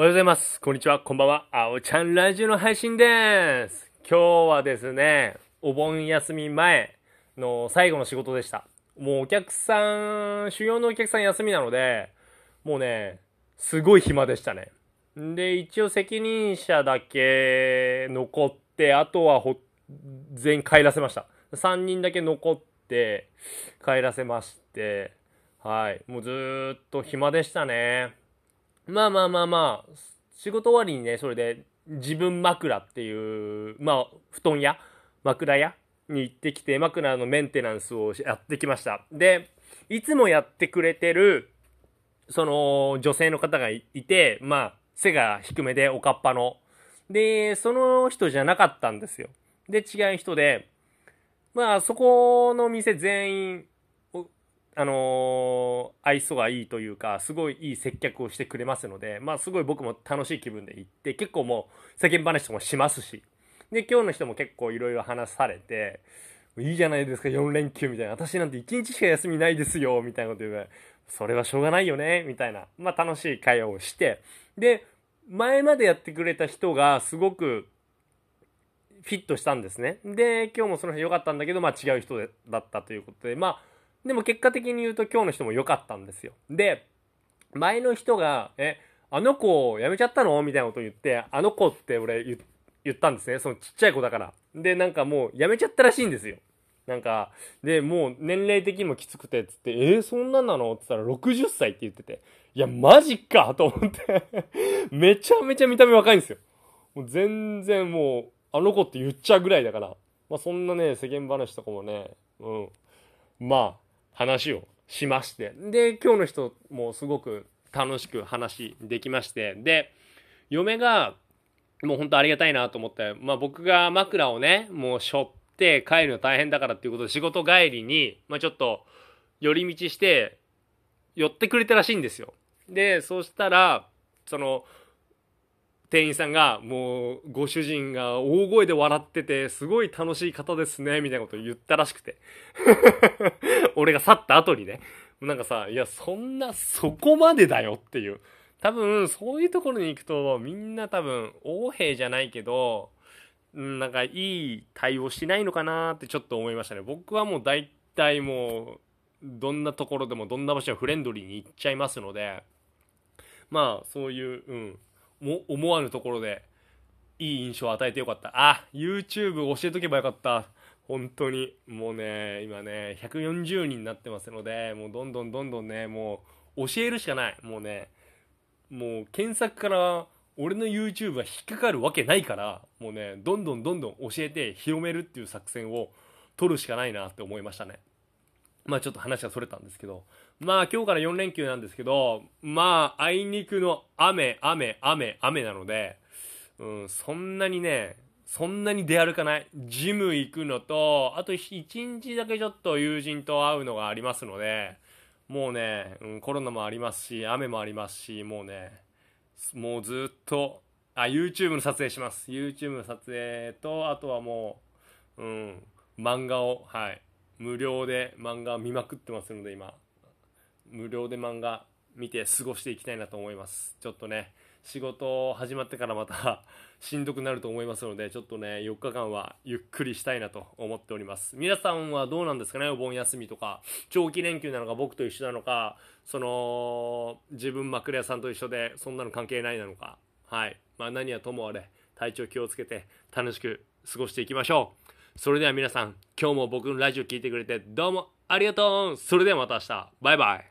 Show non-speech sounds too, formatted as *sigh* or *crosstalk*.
おはようございます。こんにちは。こんばんは。あおちゃんラジオの配信です。今日はですね、お盆休み前の最後の仕事でした。もうお客さん、主要のお客さん休みなので、もうね、すごい暇でしたね。で、一応責任者だけ残って、あとはほ全員帰らせました。3人だけ残って帰らせまして、はい。もうずーっと暇でしたね。まあまあまあまあ、仕事終わりにね、それで自分枕っていう、まあ、布団屋枕屋に行ってきて、枕のメンテナンスをやってきました。で、いつもやってくれてる、その、女性の方がいて、まあ、背が低めでおかっぱの。で、その人じゃなかったんですよ。で、違う人で、まあ、そこの店全員、あのー愛想がいいというか、すごいいい接客をしてくれますので、まあ、すごい僕も楽しい気分で行って、結構もう、世間話とかもしますし。で、今日の人も結構いろいろ話されて、いいじゃないですか、4連休みたいな。私なんて1日しか休みないですよ、みたいなこと言うから、それはしょうがないよね、みたいな。まあ、楽しい会話をして、で、前までやってくれた人がすごくフィットしたんですね。で、今日もその人良かったんだけど、まあ違う人だったということで、まあ、でも結果的に言うと今日の人も良かったんですよ。で、前の人が、え、あの子辞めちゃったの？みたいなこと言って、あの子って俺言言ったんですね。そのちっちゃい子だから。で、なんかもう辞めちゃったらしいんですよ。なんか、で、もう年齢的にもきつくて、つって、えー、そんなんなの？って言ったら60歳って言ってて、いや、マジかと思って、*laughs* めちゃめちゃ見た目若いんですよ。もう全然もう、あの子って言っちゃうぐらいだから、まあそんなね、世間話とかもね、うん、まあ、話をしまして。で、今日の人もすごく楽しく話できまして、で、嫁が、もう本当ありがたいなと思って、まあ僕が枕をね、もう背負って帰るの大変だからっていうことで仕事帰りに、まあちょっと寄り道して寄ってくれたらしいんですよ。で、そうしたら、その、店員さんが、もう、ご主人が大声で笑ってて、すごい楽しい方ですね、みたいなことを言ったらしくて。*laughs* 俺が去った後にね。なんかさ、いや、そんな、そこまでだよっていう。多分、そういうところに行くと、みんな多分、横兵じゃないけど、なんかいい対応しないのかなってちょっと思いましたね。僕はもう大体もう、どんなところでもどんな場所はフレンドリーに行っちゃいますので、まあ、そういう、うん、も思わぬところで、いい印象を与えてよかった。あ、YouTube 教えとけばよかった。本当に。もうね、今ね、140人になってますので、もうどんどんどんどんね、もう教えるしかない。もうね、もう検索から俺の YouTube は引っかかるわけないから、もうね、どんどんどんどん教えて広めるっていう作戦を取るしかないなって思いましたね。まあちょっと話がそれたんですけど、まあ今日から4連休なんですけど、まああいにくの雨、雨、雨、雨なので、うん、そんなにね、そんなに出歩かない。ジム行くのと、あと1日だけちょっと友人と会うのがありますので、もうね、うん、コロナもありますし、雨もありますし、もうね、もうずっと、あ、YouTube の撮影します。YouTube の撮影と、あとはもう、うん、漫画を、はい、無料で漫画見まくってますので、今、無料で漫画見て過ごしていきたいなと思います。ちょっとね、仕事始まってからまた *laughs* しんどくなると思いますので、ちょっとね、4日間はゆっくりしたいなと思っております。皆さんはどうなんですかね、お盆休みとか、長期連休なのか、僕と一緒なのか、その、自分枕屋さんと一緒で、そんなの関係ないなのか。はい。まあ何はともあれ、体調気をつけて楽しく過ごしていきましょう。それでは皆さん、今日も僕のラジオ聞いてくれてどうもありがとうそれではまた明日。バイバイ。